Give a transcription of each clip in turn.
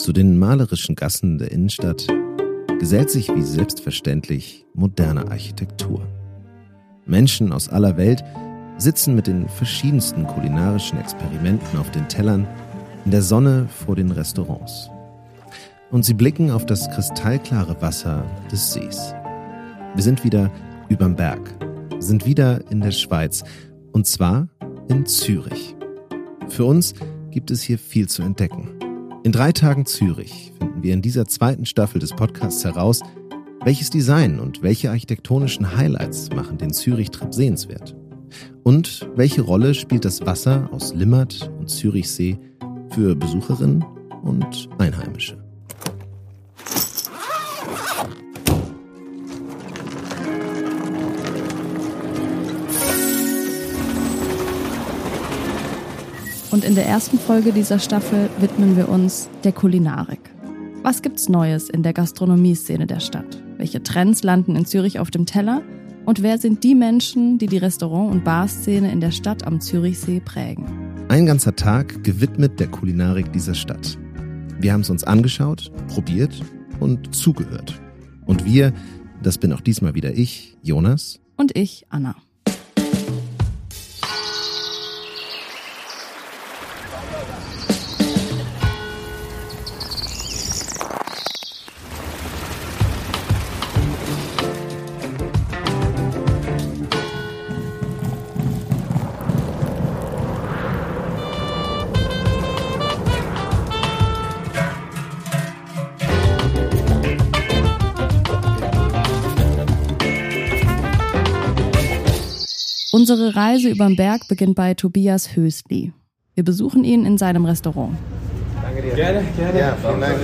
Zu den malerischen Gassen der Innenstadt gesellt sich wie selbstverständlich moderne Architektur. Menschen aus aller Welt sitzen mit den verschiedensten kulinarischen Experimenten auf den Tellern in der Sonne vor den Restaurants. Und sie blicken auf das kristallklare Wasser des Sees. Wir sind wieder überm Berg, sind wieder in der Schweiz und zwar in Zürich. Für uns gibt es hier viel zu entdecken. In drei Tagen Zürich finden wir in dieser zweiten Staffel des Podcasts heraus, welches Design und welche architektonischen Highlights machen den Zürich-Trip sehenswert? Und welche Rolle spielt das Wasser aus Limmat und Zürichsee für Besucherinnen und Einheimische? Und in der ersten Folge dieser Staffel widmen wir uns der Kulinarik. Was gibt's Neues in der Gastronomieszene der Stadt? Welche Trends landen in Zürich auf dem Teller? Und wer sind die Menschen, die die Restaurant- und Barszene in der Stadt am Zürichsee prägen? Ein ganzer Tag gewidmet der Kulinarik dieser Stadt. Wir haben es uns angeschaut, probiert und zugehört. Und wir, das bin auch diesmal wieder ich, Jonas. Und ich, Anna. Unsere Reise überm Berg beginnt bei Tobias Hösli. Wir besuchen ihn in seinem Restaurant. Danke dir. Gerne, gerne. Ja, vielen Dank.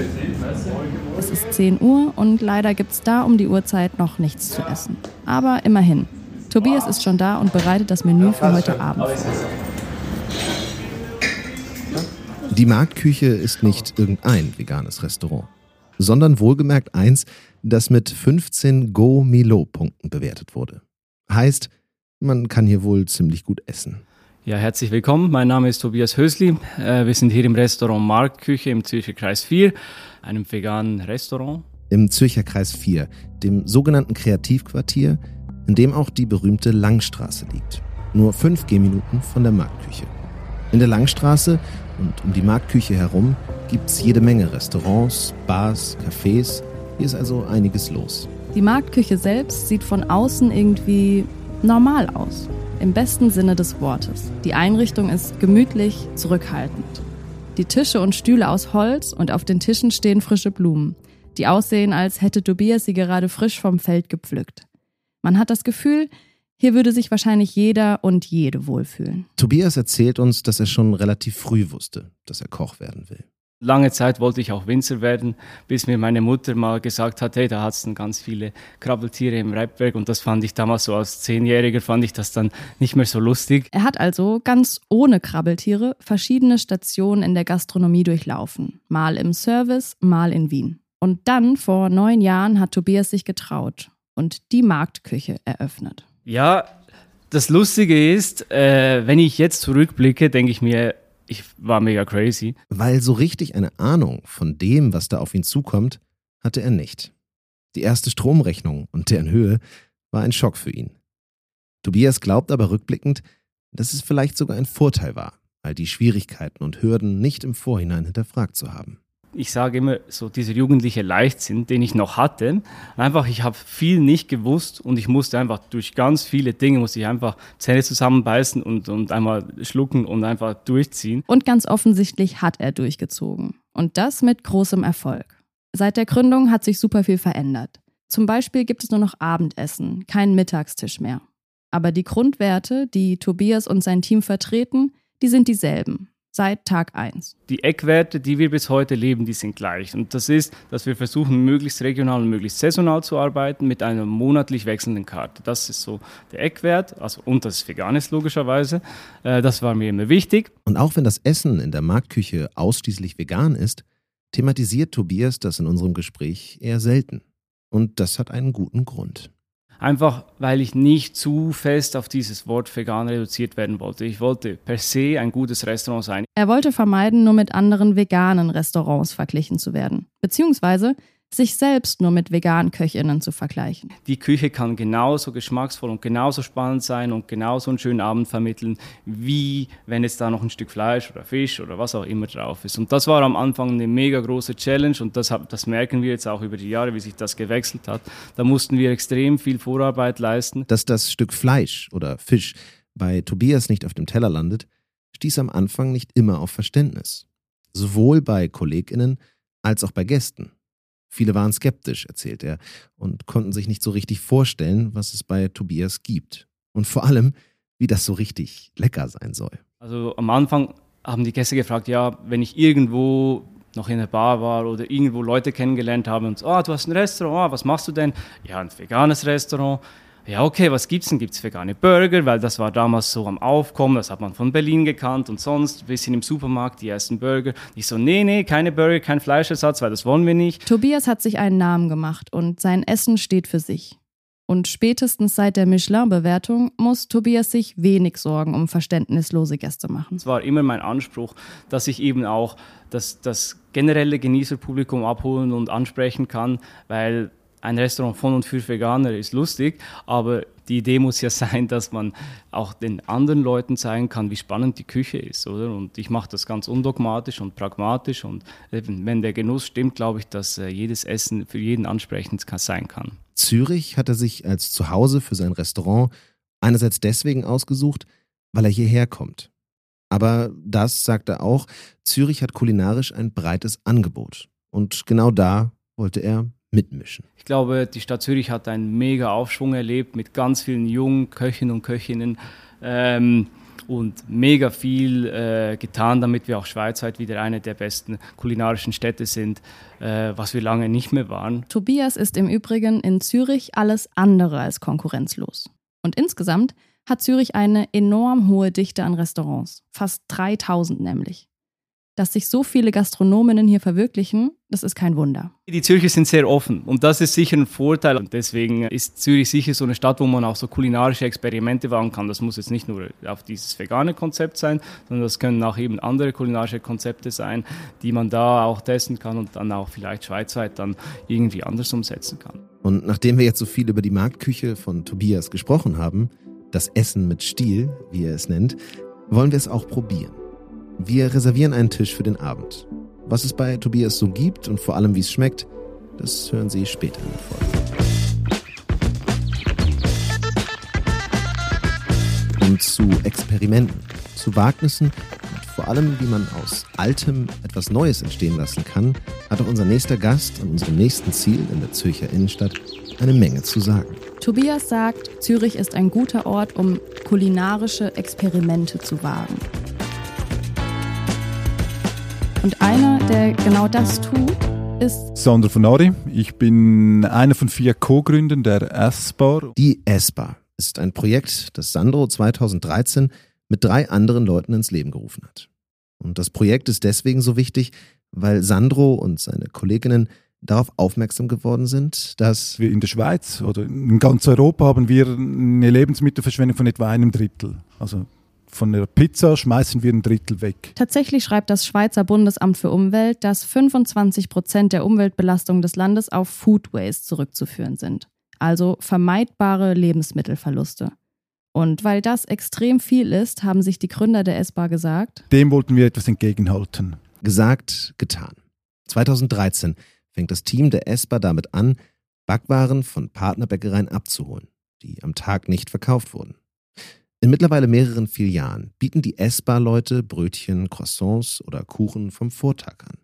Es ist 10 Uhr und leider gibt es da um die Uhrzeit noch nichts zu essen. Aber immerhin. Tobias ist schon da und bereitet das Menü für heute Abend vor. Die Marktküche ist nicht irgendein veganes Restaurant, sondern wohlgemerkt eins, das mit 15 Go-Milo-Punkten bewertet wurde. Heißt, man kann hier wohl ziemlich gut essen. Ja, herzlich willkommen. Mein Name ist Tobias Hösli. Äh, wir sind hier im Restaurant Marktküche im Zürcher Kreis 4, einem veganen Restaurant. Im Zürcher Kreis 4, dem sogenannten Kreativquartier, in dem auch die berühmte Langstraße liegt. Nur fünf Gehminuten von der Marktküche. In der Langstraße und um die Marktküche herum gibt es jede Menge Restaurants, Bars, Cafés. Hier ist also einiges los. Die Marktküche selbst sieht von außen irgendwie normal aus. Im besten Sinne des Wortes. Die Einrichtung ist gemütlich, zurückhaltend. Die Tische und Stühle aus Holz und auf den Tischen stehen frische Blumen, die aussehen, als hätte Tobias sie gerade frisch vom Feld gepflückt. Man hat das Gefühl, hier würde sich wahrscheinlich jeder und jede wohlfühlen. Tobias erzählt uns, dass er schon relativ früh wusste, dass er Koch werden will. Lange Zeit wollte ich auch Winzer werden, bis mir meine Mutter mal gesagt hat, hey, da hat es ganz viele Krabbeltiere im Reibwerk und das fand ich damals so als Zehnjähriger, fand ich das dann nicht mehr so lustig. Er hat also ganz ohne Krabbeltiere verschiedene Stationen in der Gastronomie durchlaufen. Mal im Service, mal in Wien. Und dann, vor neun Jahren, hat Tobias sich getraut und die Marktküche eröffnet. Ja, das Lustige ist, äh, wenn ich jetzt zurückblicke, denke ich mir, ich war mega crazy. Weil so richtig eine Ahnung von dem, was da auf ihn zukommt, hatte er nicht. Die erste Stromrechnung und deren Höhe war ein Schock für ihn. Tobias glaubt aber rückblickend, dass es vielleicht sogar ein Vorteil war, all die Schwierigkeiten und Hürden nicht im Vorhinein hinterfragt zu haben ich sage immer so, dieser jugendliche Leichtsinn, den ich noch hatte, einfach, ich habe viel nicht gewusst und ich musste einfach durch ganz viele Dinge, musste ich einfach Zähne zusammenbeißen und, und einmal schlucken und einfach durchziehen. Und ganz offensichtlich hat er durchgezogen. Und das mit großem Erfolg. Seit der Gründung hat sich super viel verändert. Zum Beispiel gibt es nur noch Abendessen, keinen Mittagstisch mehr. Aber die Grundwerte, die Tobias und sein Team vertreten, die sind dieselben seit Tag 1. Die Eckwerte, die wir bis heute leben, die sind gleich. Und das ist, dass wir versuchen, möglichst regional und möglichst saisonal zu arbeiten mit einer monatlich wechselnden Karte. Das ist so der Eckwert, also und das ist vegan ist logischerweise. Äh, das war mir immer wichtig. Und auch wenn das Essen in der Marktküche ausschließlich vegan ist, thematisiert Tobias das in unserem Gespräch eher selten. Und das hat einen guten Grund. Einfach weil ich nicht zu fest auf dieses Wort vegan reduziert werden wollte. Ich wollte per se ein gutes Restaurant sein. Er wollte vermeiden, nur mit anderen veganen Restaurants verglichen zu werden. Beziehungsweise sich selbst nur mit veganen Köchinnen zu vergleichen. Die Küche kann genauso geschmacksvoll und genauso spannend sein und genauso einen schönen Abend vermitteln, wie wenn jetzt da noch ein Stück Fleisch oder Fisch oder was auch immer drauf ist. Und das war am Anfang eine mega große Challenge und das, das merken wir jetzt auch über die Jahre, wie sich das gewechselt hat. Da mussten wir extrem viel Vorarbeit leisten. Dass das Stück Fleisch oder Fisch bei Tobias nicht auf dem Teller landet, stieß am Anfang nicht immer auf Verständnis. Sowohl bei KollegInnen als auch bei Gästen. Viele waren skeptisch, erzählt er, und konnten sich nicht so richtig vorstellen, was es bei Tobias gibt. Und vor allem, wie das so richtig lecker sein soll. Also am Anfang haben die Gäste gefragt, ja, wenn ich irgendwo noch in der Bar war oder irgendwo Leute kennengelernt habe und so, ah, du hast ein Restaurant, ah, was machst du denn? Ja, ein veganes Restaurant ja, okay, was gibt's denn? Gibt's vegane Burger? Weil das war damals so am Aufkommen, das hat man von Berlin gekannt und sonst ein bisschen im Supermarkt, die ersten Burger. Ich so, nee, nee, keine Burger, kein Fleischersatz, weil das wollen wir nicht. Tobias hat sich einen Namen gemacht und sein Essen steht für sich. Und spätestens seit der Michelin-Bewertung muss Tobias sich wenig Sorgen um verständnislose Gäste machen. Es war immer mein Anspruch, dass ich eben auch das, das generelle Genießerpublikum abholen und ansprechen kann, weil ein Restaurant von und für Veganer ist lustig, aber die Idee muss ja sein, dass man auch den anderen Leuten zeigen kann, wie spannend die Küche ist, oder? Und ich mache das ganz undogmatisch und pragmatisch und wenn der Genuss stimmt, glaube ich, dass äh, jedes Essen für jeden ansprechend sein kann. Zürich hat er sich als Zuhause für sein Restaurant einerseits deswegen ausgesucht, weil er hierher kommt. Aber das, sagt er auch, Zürich hat kulinarisch ein breites Angebot. Und genau da wollte er mitmischen. Ich glaube, die Stadt Zürich hat einen mega Aufschwung erlebt mit ganz vielen jungen Köchinnen und Köchinnen. Ähm, und mega viel äh, getan, damit wir auch schweizweit wieder eine der besten kulinarischen Städte sind, äh, was wir lange nicht mehr waren. Tobias ist im Übrigen in Zürich alles andere als konkurrenzlos. Und insgesamt hat Zürich eine enorm hohe Dichte an Restaurants, fast 3000 nämlich. Dass sich so viele Gastronominnen hier verwirklichen, das ist kein Wunder. Die Zürcher sind sehr offen und das ist sicher ein Vorteil. Und deswegen ist Zürich sicher so eine Stadt, wo man auch so kulinarische Experimente wagen kann. Das muss jetzt nicht nur auf dieses vegane Konzept sein, sondern das können auch eben andere kulinarische Konzepte sein, die man da auch testen kann und dann auch vielleicht schweizweit dann irgendwie anders umsetzen kann. Und nachdem wir jetzt so viel über die Marktküche von Tobias gesprochen haben, das Essen mit Stil, wie er es nennt, wollen wir es auch probieren. Wir reservieren einen Tisch für den Abend. Was es bei Tobias so gibt und vor allem wie es schmeckt, das hören Sie später in der Folge. Und zu Experimenten, zu Wagnissen und vor allem, wie man aus Altem etwas Neues entstehen lassen kann, hat auch unser nächster Gast an unserem nächsten Ziel in der Zürcher Innenstadt eine Menge zu sagen. Tobias sagt, Zürich ist ein guter Ort, um kulinarische Experimente zu wagen. Und einer, der genau das tut, ist Sandro von Ari. Ich bin einer von vier Co-Gründern der S-Bar. Die S-Bar ist ein Projekt, das Sandro 2013 mit drei anderen Leuten ins Leben gerufen hat. Und das Projekt ist deswegen so wichtig, weil Sandro und seine Kolleginnen darauf aufmerksam geworden sind, dass wir in der Schweiz oder in ganz Europa haben wir eine Lebensmittelverschwendung von etwa einem Drittel. Also von der Pizza schmeißen wir ein Drittel weg. Tatsächlich schreibt das Schweizer Bundesamt für Umwelt, dass 25 Prozent der Umweltbelastung des Landes auf Food Waste zurückzuführen sind, also vermeidbare Lebensmittelverluste. Und weil das extrem viel ist, haben sich die Gründer der S-Bar gesagt, dem wollten wir etwas entgegenhalten. Gesagt, getan. 2013 fängt das Team der S-Bar damit an, Backwaren von Partnerbäckereien abzuholen, die am Tag nicht verkauft wurden. In mittlerweile mehreren Filialen bieten die Essbar-Leute Brötchen, Croissants oder Kuchen vom Vortag an.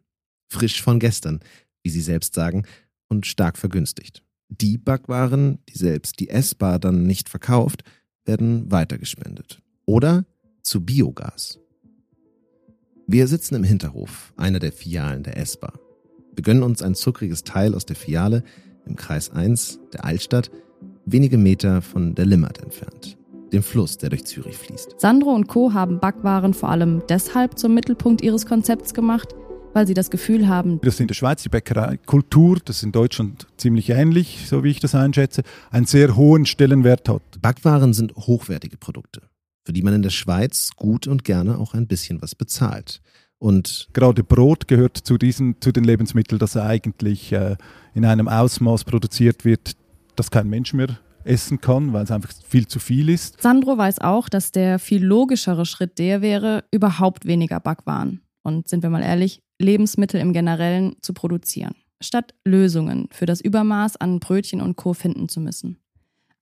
Frisch von gestern, wie sie selbst sagen, und stark vergünstigt. Die Backwaren, die selbst die Essbar dann nicht verkauft, werden weitergespendet. Oder zu Biogas. Wir sitzen im Hinterhof einer der Filialen der Essbar. Wir gönnen uns ein zuckriges Teil aus der Filiale im Kreis 1 der Altstadt, wenige Meter von der Limmat entfernt dem Fluss, der durch Zürich fließt. Sandro und Co. haben Backwaren vor allem deshalb zum Mittelpunkt ihres Konzepts gemacht, weil sie das Gefühl haben, Das ist in der Schweiz die Bäckereikultur, das ist in Deutschland ziemlich ähnlich, so wie ich das einschätze, einen sehr hohen Stellenwert hat. Backwaren sind hochwertige Produkte, für die man in der Schweiz gut und gerne auch ein bisschen was bezahlt. Und Gerade Brot gehört zu, diesen, zu den Lebensmitteln, das eigentlich äh, in einem Ausmaß produziert wird, das kein Mensch mehr essen kann, weil es einfach viel zu viel ist. Sandro weiß auch, dass der viel logischere Schritt der wäre, überhaupt weniger Backwaren und sind wir mal ehrlich, Lebensmittel im Generellen zu produzieren, statt Lösungen für das Übermaß an Brötchen und Co. finden zu müssen.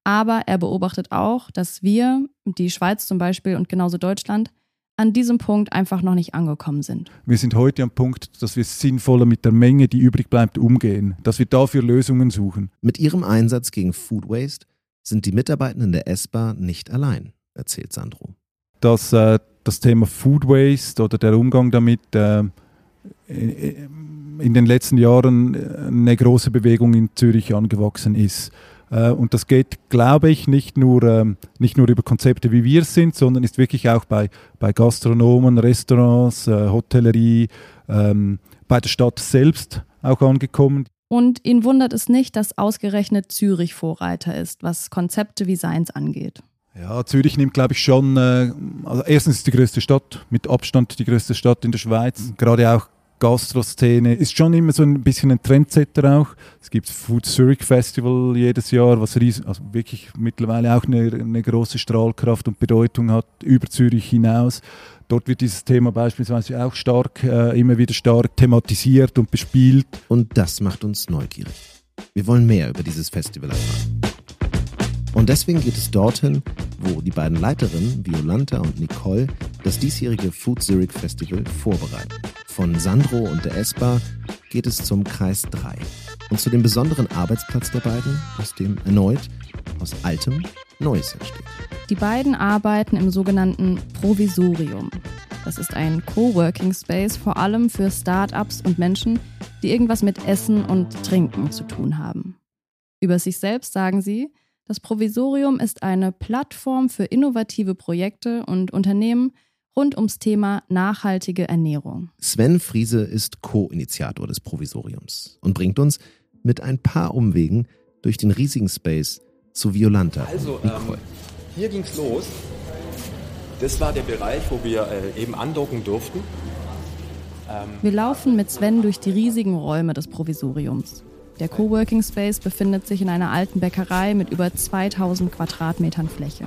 Aber er beobachtet auch, dass wir, die Schweiz zum Beispiel und genauso Deutschland, an diesem Punkt einfach noch nicht angekommen sind. Wir sind heute am Punkt, dass wir sinnvoller mit der Menge, die übrig bleibt, umgehen, dass wir dafür Lösungen suchen. mit ihrem Einsatz gegen Food Waste sind die Mitarbeitenden der ESPA nicht allein, erzählt Sandro. Dass äh, das Thema Food Waste oder der Umgang damit äh, in den letzten Jahren eine große Bewegung in Zürich angewachsen ist. Äh, Und das geht, glaube ich, nicht nur, ähm, nicht nur über Konzepte, wie wir es sind, sondern ist wirklich auch bei, bei Gastronomen, Restaurants, äh, Hotellerie, ähm, bei der Stadt selbst auch angekommen. Und ihn wundert es nicht, dass ausgerechnet Zürich Vorreiter ist, was Konzepte wie seins angeht. Ja, Zürich nimmt, glaube ich, schon, äh, also erstens ist die größte Stadt, mit Abstand die größte Stadt in der Schweiz. Gerade auch Gastroszene ist schon immer so ein bisschen ein Trendsetter auch. Es gibt Food Zurich Festival jedes Jahr, was riesen, also wirklich mittlerweile auch eine, eine große Strahlkraft und Bedeutung hat über Zürich hinaus. Dort wird dieses Thema beispielsweise auch stark, äh, immer wieder stark thematisiert und bespielt. Und das macht uns neugierig. Wir wollen mehr über dieses Festival erfahren. Und deswegen geht es dorthin, wo die beiden Leiterinnen, Violanta und Nicole, das diesjährige Food Zurich Festival vorbereiten. Von Sandro und der ESPA geht es zum Kreis 3 und zu dem besonderen Arbeitsplatz der beiden, aus dem erneut aus Altem Neues entsteht. Die beiden arbeiten im sogenannten Provisorium. Das ist ein Coworking Space vor allem für Start-ups und Menschen, die irgendwas mit Essen und Trinken zu tun haben. Über sich selbst sagen sie, das Provisorium ist eine Plattform für innovative Projekte und Unternehmen rund ums Thema nachhaltige Ernährung. Sven Friese ist Co-Initiator des Provisoriums und bringt uns mit ein paar Umwegen durch den riesigen Space zu Violanta Also, ähm, hier ging's los. Das war der Bereich, wo wir äh, eben andocken durften. Wir laufen mit Sven durch die riesigen Räume des Provisoriums. Der Coworking Space befindet sich in einer alten Bäckerei mit über 2000 Quadratmetern Fläche.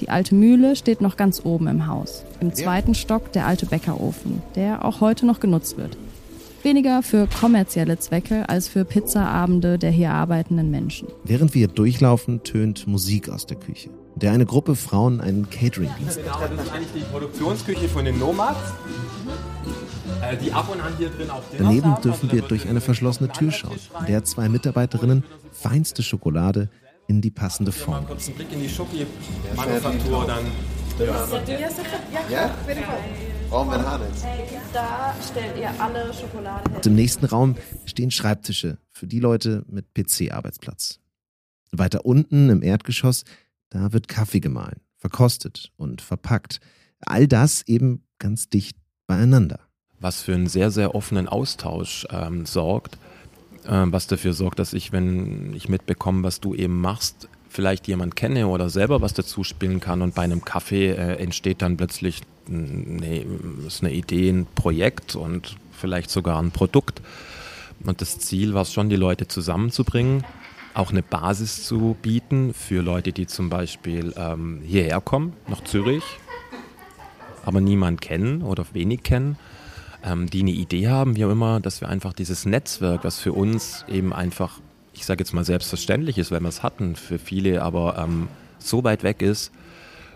Die alte Mühle steht noch ganz oben im Haus. Im zweiten Stock der alte Bäckerofen, der auch heute noch genutzt wird. Weniger für kommerzielle Zwecke als für Pizzaabende der hier arbeitenden Menschen. Während wir durchlaufen, tönt Musik aus der Küche, der eine Gruppe Frauen einen Catering-Dienst Genau, das ist eigentlich die Produktionsküche von den Nomads. Äh, die ab und an hier drin auch Daneben haben. dürfen wir durch eine verschlossene Tür schauen, in der zwei Mitarbeiterinnen feinste Schokolade in die passende Form. kurz einen Blick in die Schoki-Manufaktur dann. Brauchen wir? Da stellt ihr alle Schokolade hin. Und Im nächsten Raum stehen Schreibtische für die Leute mit PC-Arbeitsplatz. Weiter unten im Erdgeschoss, da wird Kaffee gemahlen, verkostet und verpackt. All das eben ganz dicht beieinander. was für einen sehr, sehr offenen Austausch ähm, sorgt, ähm, was dafür sorgt, dass ich, wenn ich mitbekomme, was du eben machst, vielleicht jemand kenne oder selber was dazu spielen kann und bei einem Kaffee äh, entsteht dann plötzlich eine, ist eine Idee, ein Projekt und vielleicht sogar ein Produkt. Und das Ziel war es schon, die Leute zusammenzubringen, auch eine Basis zu bieten für Leute, die zum Beispiel ähm, hierher kommen, nach Zürich, aber niemand kennen oder wenig kennen, ähm, die eine Idee haben, wie auch immer, dass wir einfach dieses Netzwerk, was für uns eben einfach, ich sage jetzt mal selbstverständlich ist, weil wir es hatten, für viele aber ähm, so weit weg ist.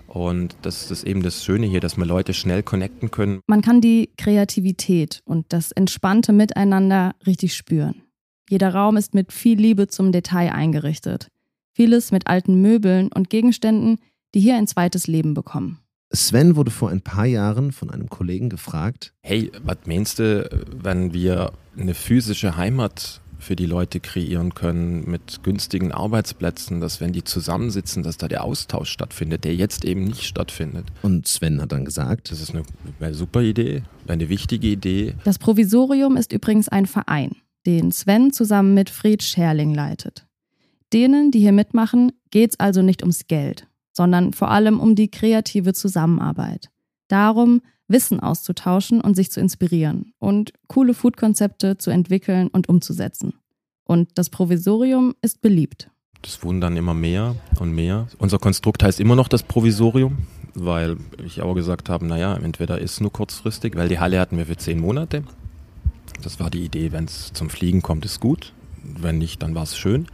Und das ist eben das Schöne hier, dass wir Leute schnell connecten können. Man kann die Kreativität und das entspannte Miteinander richtig spüren. Jeder Raum ist mit viel Liebe zum Detail eingerichtet. Vieles mit alten Möbeln und Gegenständen, die hier ein zweites Leben bekommen. Sven wurde vor ein paar Jahren von einem Kollegen gefragt, Hey, was meinst du, wenn wir eine physische Heimat für die Leute kreieren können mit günstigen Arbeitsplätzen, dass wenn die zusammensitzen, dass da der Austausch stattfindet, der jetzt eben nicht stattfindet. Und Sven hat dann gesagt, das ist eine, eine super Idee, eine wichtige Idee. Das Provisorium ist übrigens ein Verein, den Sven zusammen mit Fred Scherling leitet. Denen, die hier mitmachen, geht es also nicht ums Geld, sondern vor allem um die kreative Zusammenarbeit. Darum, Wissen auszutauschen und sich zu inspirieren und coole Food-Konzepte zu entwickeln und umzusetzen. Und das Provisorium ist beliebt. Das wurden dann immer mehr und mehr. Unser Konstrukt heißt immer noch das Provisorium, weil ich auch gesagt habe, naja, entweder ist nur kurzfristig, weil die Halle hatten wir für zehn Monate. Das war die Idee, wenn es zum Fliegen kommt, ist gut. Wenn nicht, dann war es schön.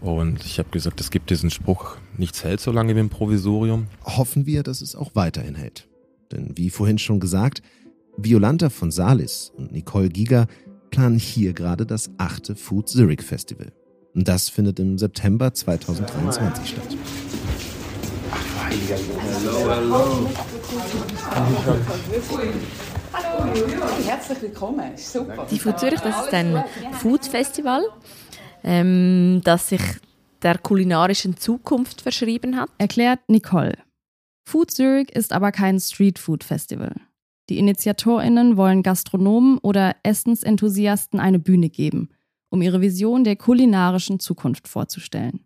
Und ich habe gesagt, es gibt diesen Spruch, nichts hält so lange wie ein Provisorium. Hoffen wir, dass es auch weiterhin hält. Denn wie vorhin schon gesagt, Violanta von Salis und Nicole Giger planen hier gerade das achte Food Zurich Festival. Und das findet im September 2023 statt. Hallo, hallo. Hallo, herzlich willkommen. Super. Die Food Zurich, das ist ein Food Festival, ähm, das sich der kulinarischen Zukunft verschrieben hat. Erklärt Nicole. Food Zurich ist aber kein Street Food Festival. Die InitiatorInnen wollen Gastronomen oder Essensenthusiasten eine Bühne geben, um ihre Vision der kulinarischen Zukunft vorzustellen.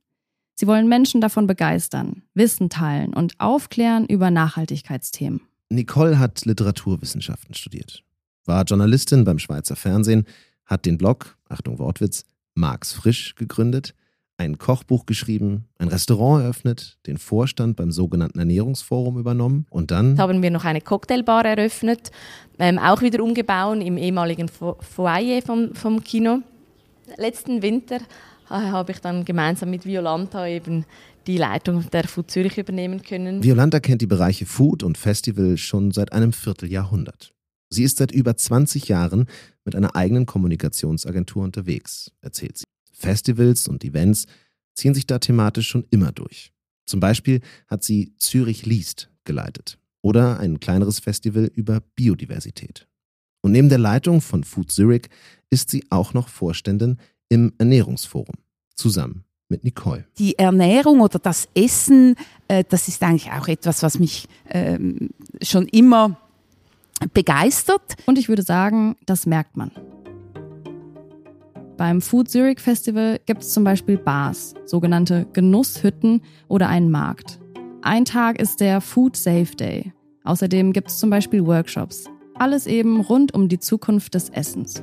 Sie wollen Menschen davon begeistern, Wissen teilen und aufklären über Nachhaltigkeitsthemen. Nicole hat Literaturwissenschaften studiert, war Journalistin beim Schweizer Fernsehen, hat den Blog, Achtung Wortwitz, Marx Frisch gegründet ein Kochbuch geschrieben, ein Restaurant eröffnet, den Vorstand beim sogenannten Ernährungsforum übernommen und dann haben wir noch eine Cocktailbar eröffnet, ähm, auch wieder umgebaut im ehemaligen Foyer vom, vom Kino. Letzten Winter äh, habe ich dann gemeinsam mit Violanta eben die Leitung der Food Zürich übernehmen können. Violanta kennt die Bereiche Food und Festival schon seit einem Vierteljahrhundert. Sie ist seit über 20 Jahren mit einer eigenen Kommunikationsagentur unterwegs, erzählt sie. Festivals und Events ziehen sich da thematisch schon immer durch. Zum Beispiel hat sie Zürich liest geleitet oder ein kleineres Festival über Biodiversität. Und neben der Leitung von Food Zurich ist sie auch noch Vorständin im Ernährungsforum, zusammen mit Nicole. Die Ernährung oder das Essen, äh, das ist eigentlich auch etwas, was mich ähm, schon immer begeistert. Und ich würde sagen, das merkt man. Beim Food Zurich Festival gibt es zum Beispiel Bars, sogenannte Genusshütten oder einen Markt. Ein Tag ist der Food Safe Day. Außerdem gibt es zum Beispiel Workshops. Alles eben rund um die Zukunft des Essens.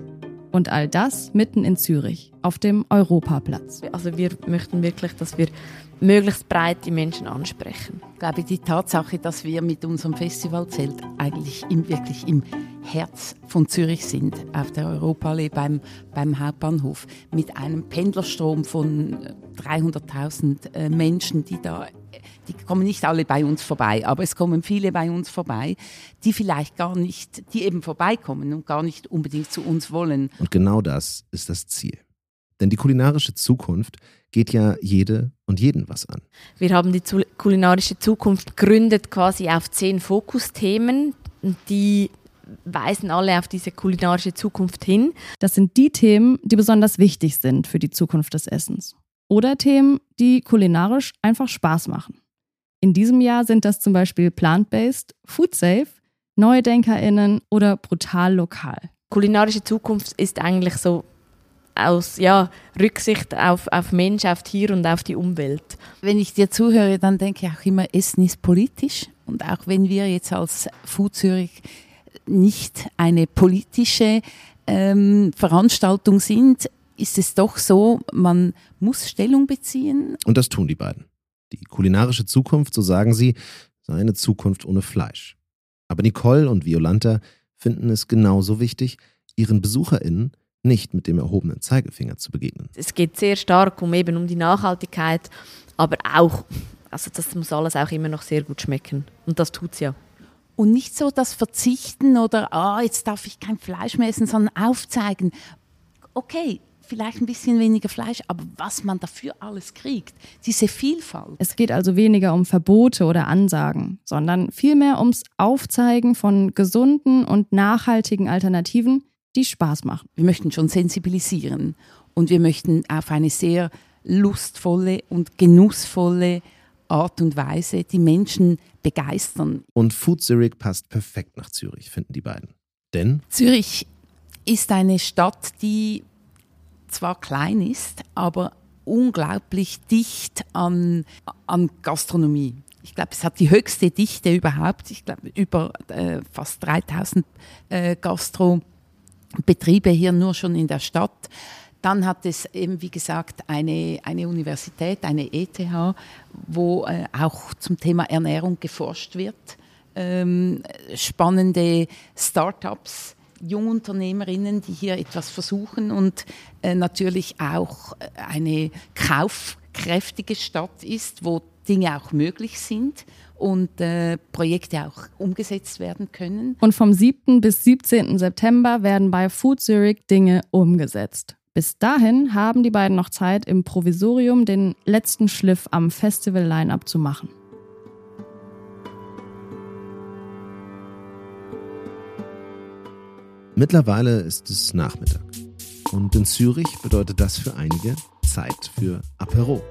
Und all das mitten in Zürich, auf dem Europaplatz. Also wir möchten wirklich, dass wir möglichst breit die Menschen ansprechen. Ich glaube, die Tatsache, dass wir mit unserem Festivalzelt eigentlich im, wirklich im Herz von Zürich sind, auf der Europaallee beim, beim Hauptbahnhof, mit einem Pendlerstrom von 300.000 äh, Menschen, die da, die kommen nicht alle bei uns vorbei, aber es kommen viele bei uns vorbei, die vielleicht gar nicht, die eben vorbeikommen und gar nicht unbedingt zu uns wollen. Und genau das ist das Ziel. Denn die kulinarische Zukunft geht ja jede und jeden was an. Wir haben die kulinarische Zukunft gründet quasi auf zehn Fokusthemen, die weisen alle auf diese kulinarische Zukunft hin. Das sind die Themen, die besonders wichtig sind für die Zukunft des Essens. Oder Themen, die kulinarisch einfach Spaß machen. In diesem Jahr sind das zum Beispiel Plant-Based, Food Safe, NeudenkerInnen oder brutal lokal. Kulinarische Zukunft ist eigentlich so aus ja, Rücksicht auf, auf Mensch, auf Tier und auf die Umwelt. Wenn ich dir zuhöre, dann denke ich auch immer, Essen ist politisch. Und auch wenn wir jetzt als Food Zürich nicht eine politische ähm, Veranstaltung sind, ist es doch so, man muss Stellung beziehen. Und das tun die beiden. Die kulinarische Zukunft, so sagen sie, sei eine Zukunft ohne Fleisch. Aber Nicole und Violanta finden es genauso wichtig, ihren BesucherInnen nicht mit dem erhobenen Zeigefinger zu begegnen. Es geht sehr stark um eben um die Nachhaltigkeit, aber auch, also das muss alles auch immer noch sehr gut schmecken. Und das tut es ja. Und nicht so das Verzichten oder, ah, jetzt darf ich kein Fleisch mehr essen, sondern aufzeigen, okay, vielleicht ein bisschen weniger Fleisch, aber was man dafür alles kriegt, diese Vielfalt. Es geht also weniger um Verbote oder Ansagen, sondern vielmehr ums Aufzeigen von gesunden und nachhaltigen Alternativen, die Spaß machen. Wir möchten schon sensibilisieren und wir möchten auf eine sehr lustvolle und genussvolle Art und Weise die Menschen begeistern. Und Food Zurich passt perfekt nach Zürich, finden die beiden. Denn Zürich ist eine Stadt, die zwar klein ist, aber unglaublich dicht an, an Gastronomie. Ich glaube, es hat die höchste Dichte überhaupt. Ich glaube, über äh, fast 3000 äh, Gastrobetriebe hier nur schon in der Stadt. Dann hat es eben, wie gesagt, eine, eine Universität, eine ETH, wo äh, auch zum Thema Ernährung geforscht wird. Ähm, spannende Start-ups, Jungunternehmerinnen, die hier etwas versuchen und äh, natürlich auch eine kaufkräftige Stadt ist, wo Dinge auch möglich sind und äh, Projekte auch umgesetzt werden können. Und vom 7. bis 17. September werden bei Food Zurich Dinge umgesetzt. Bis dahin haben die beiden noch Zeit, im Provisorium den letzten Schliff am Festival-Line-Up zu machen. Mittlerweile ist es Nachmittag. Und in Zürich bedeutet das für einige Zeit für Apero,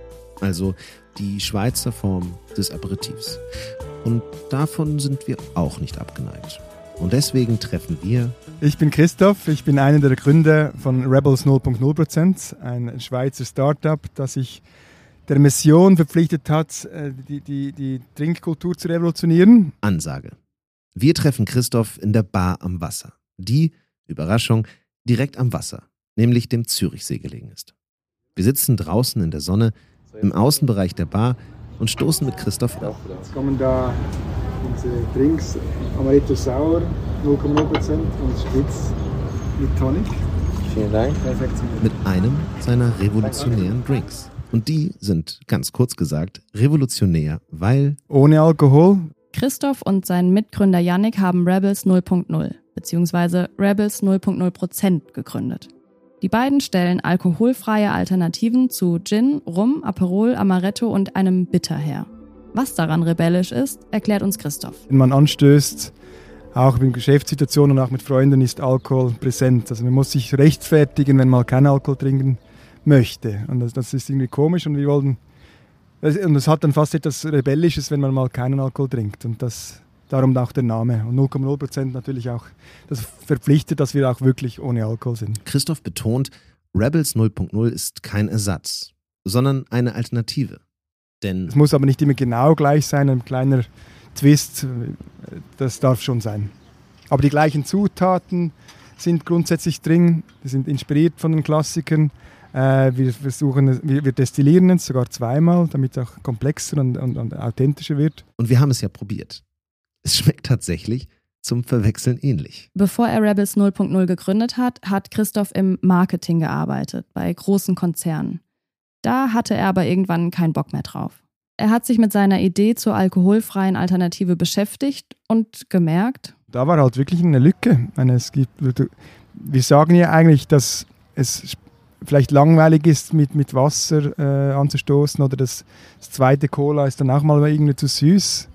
also die Schweizer Form des Aperitivs. Und davon sind wir auch nicht abgeneigt. Und deswegen treffen wir. Ich bin Christoph, ich bin einer der Gründer von Rebels 0.0%, ein Schweizer Startup, das sich der Mission verpflichtet hat, äh, die, die, die Trinkkultur zu revolutionieren. Ansage. Wir treffen Christoph in der Bar am Wasser, die, Überraschung, direkt am Wasser, nämlich dem Zürichsee gelegen ist. Wir sitzen draußen in der Sonne im Außenbereich der Bar und stoßen mit Christoph auf. Jetzt kommen da unsere Drinks, Amaretto Sauer, 0,0% und Spitz mit Tonic. Vielen Dank. Mit einem seiner revolutionären Drinks. Und die sind, ganz kurz gesagt, revolutionär, weil Ohne Alkohol. Christoph und sein Mitgründer Yannick haben Rebels 0.0 bzw. Rebels 0.0% gegründet. Die beiden stellen alkoholfreie Alternativen zu Gin, Rum, Aperol, Amaretto und einem Bitter her. Was daran rebellisch ist, erklärt uns Christoph. Wenn man anstößt, auch in Geschäftssituationen und auch mit Freunden ist Alkohol präsent. Also man muss sich rechtfertigen, wenn man keinen Alkohol trinken möchte. Und das, das ist irgendwie komisch und wir wollen und es hat dann fast etwas Rebellisches, wenn man mal keinen Alkohol trinkt. Und das, darum auch der Name. Und 0,0% natürlich auch, das verpflichtet, dass wir auch wirklich ohne Alkohol sind. Christoph betont, Rebels 0.0 ist kein Ersatz, sondern eine Alternative. Denn Es muss aber nicht immer genau gleich sein, ein kleiner Twist, das darf schon sein. Aber die gleichen Zutaten sind grundsätzlich drin, die sind inspiriert von den Klassikern. Äh, wir versuchen, wir destillieren es sogar zweimal, damit es auch komplexer und, und, und authentischer wird. Und wir haben es ja probiert. Es schmeckt tatsächlich zum Verwechseln ähnlich. Bevor er Rebels 0.0 gegründet hat, hat Christoph im Marketing gearbeitet, bei großen Konzernen. Da hatte er aber irgendwann keinen Bock mehr drauf. Er hat sich mit seiner Idee zur alkoholfreien Alternative beschäftigt und gemerkt, Da war halt wirklich eine Lücke. Ich meine, es gibt, wir sagen ja eigentlich, dass es vielleicht langweilig ist, mit, mit Wasser äh, anzustoßen oder das, das zweite Cola ist dann auch mal irgendwie zu süß.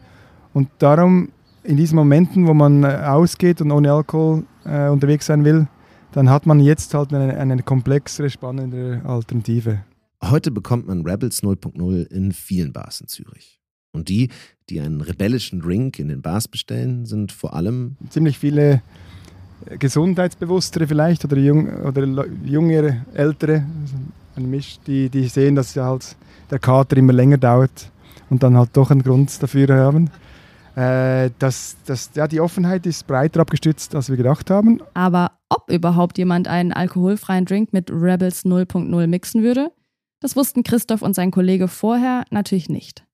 Und darum, in diesen Momenten, wo man äh, ausgeht und ohne Alkohol äh, unterwegs sein will, dann hat man jetzt halt eine, eine komplexere, spannendere Alternative. Heute bekommt man Rebels 0.0 in vielen Bars in Zürich. Und die, die einen rebellischen Drink in den Bars bestellen, sind vor allem Ziemlich viele äh, Gesundheitsbewusstere vielleicht oder, jung, oder jüngere, ältere, also ein Misch, die, die sehen, dass ja halt der Kater immer länger dauert und dann halt doch einen Grund dafür haben. Äh, das, das, ja, die Offenheit ist breiter abgestützt, als wir gedacht haben. aber ob überhaupt jemand einen alkoholfreien Drink mit Rebels 0.0 mixen würde, das wussten Christoph und sein Kollege vorher natürlich nicht.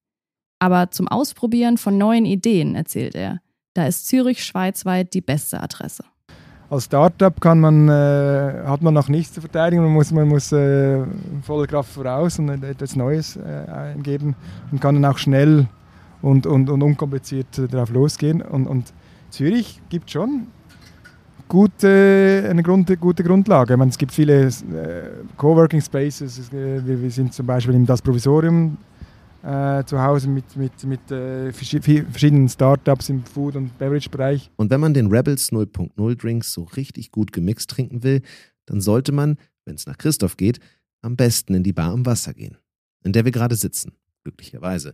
Aber zum Ausprobieren von neuen Ideen, erzählt er, da ist Zürich schweizweit die beste Adresse. Als Startup kann man, äh, hat man noch nichts zu verteidigen, man muss, man muss äh, voller Kraft voraus und etwas Neues äh, eingeben und kann dann auch schnell und, und, und unkompliziert darauf losgehen. Und, und Zürich gibt schon gute, eine Grund, gute Grundlage. Meine, es gibt viele äh, Coworking Spaces. Es, äh, wir, wir sind zum Beispiel in das Provisorium äh, zu Hause mit, mit, mit äh, verschiedenen Startups im Food- und Beverage-Bereich. Und wenn man den Rebels 0.0 Drinks so richtig gut gemixt trinken will, dann sollte man, wenn es nach Christoph geht, am besten in die Bar am Wasser gehen, in der wir gerade sitzen, glücklicherweise.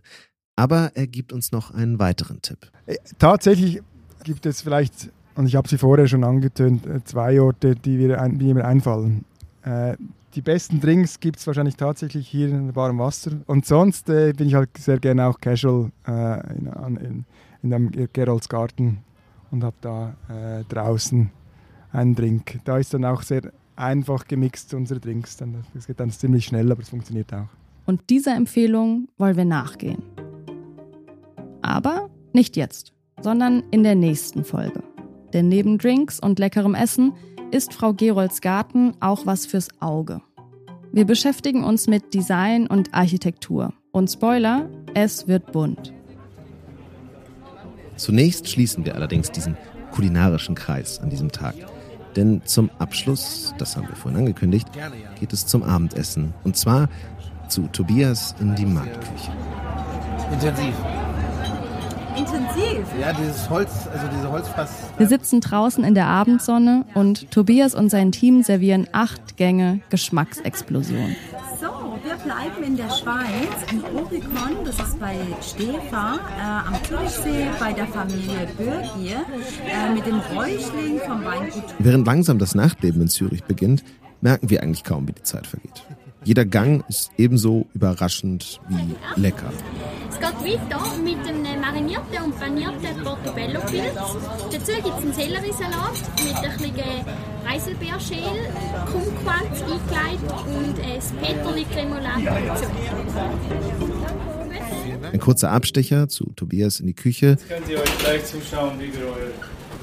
Aber er gibt uns noch einen weiteren Tipp. Äh, tatsächlich gibt es vielleicht, und ich habe sie vorher schon angetönt, äh, zwei Orte, die mir, ein, die mir einfallen. Äh, die besten Drinks gibt es wahrscheinlich tatsächlich hier in warmem Wasser. Und sonst äh, bin ich halt sehr gerne auch casual äh, in, in, in einem Gerolds Garten und habe da äh, draußen einen Drink. Da ist dann auch sehr einfach gemixt, unsere Drinks. Das geht dann ziemlich schnell, aber es funktioniert auch. Und dieser Empfehlung wollen wir nachgehen. Aber nicht jetzt, sondern in der nächsten Folge. Denn neben Drinks und leckerem Essen ist Frau Gerolds Garten auch was fürs Auge. Wir beschäftigen uns mit Design und Architektur. Und Spoiler, es wird bunt. Zunächst schließen wir allerdings diesen kulinarischen Kreis an diesem Tag. Denn zum Abschluss, das haben wir vorhin angekündigt, geht es zum Abendessen. Und zwar zu Tobias in die Marktküche. Intensiv. Intensiv? Ja, dieses Holz, also diese Holzfass. Wir sitzen draußen in der Abendsonne und Tobias und sein Team servieren acht Gänge Geschmacksexplosion. So, wir bleiben in der Schweiz, in Orikon, das ist bei Stefa äh, am Zürichsee bei der Familie Bürgier äh, mit dem Räuchling vom Weingut. Während langsam das Nachtleben in Zürich beginnt, merken wir eigentlich kaum, wie die Zeit vergeht. Jeder Gang ist ebenso überraschend wie lecker. Es geht weiter mit einem marinierten und panierten Portobello-Pilz. Dazu gibt es einen Selleriesalat mit ein bisschen Reiselbeerschäl, Kumquats eingelegt und ein Peterli-Cremolade dazu. Ein kurzer Abstecher zu Tobias in die Küche. Jetzt könnt ihr euch gleich zuschauen, wie wir euer,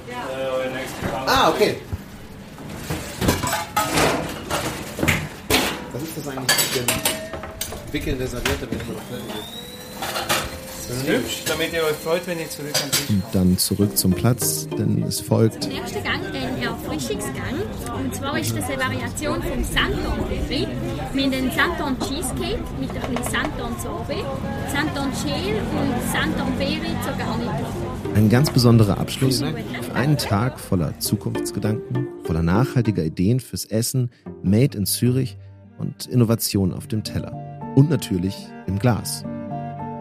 äh, euer nächsten Gang Ah, okay. Was ist das eigentlich mit dem Wickeln der Serviette, wenn man fertig ist? Das ist hübsch, damit ihr euch freut, wenn ihr zurück am Tisch Und dann zurück zum Platz, denn es folgt Der nächste Gang ein Erfrischungsgang. Und zwar ist das eine Variation vom Santon Buffet. Wir haben den Santon Cheesecake mit ein bisschen Santon Sorbet, Santon Schäl und Santon Berry zur Garnitur. ein ganz besonderer Abschluss auf einen Tag voller Zukunftsgedanken, voller nachhaltiger Ideen fürs Essen, Made in Zürich und Innovation auf dem Teller. Und natürlich im Glas.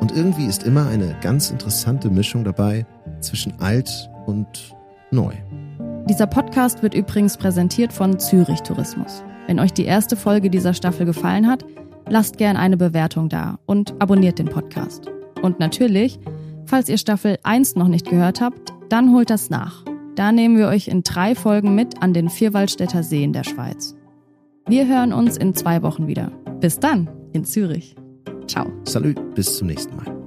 Und irgendwie ist immer eine ganz interessante Mischung dabei zwischen alt und neu. Dieser Podcast wird übrigens präsentiert von Zürich Tourismus. Wenn euch die erste Folge dieser Staffel gefallen hat, lasst gern eine Bewertung da und abonniert den Podcast. Und natürlich, falls ihr Staffel 1 noch nicht gehört habt, dann holt das nach. Da nehmen wir euch in drei Folgen mit an den Vierwaldstätter Seen der Schweiz. Wir hören uns in zwei Wochen wieder. Bis dann in Zürich. Ciao. Salü, bis zum nächsten Mal.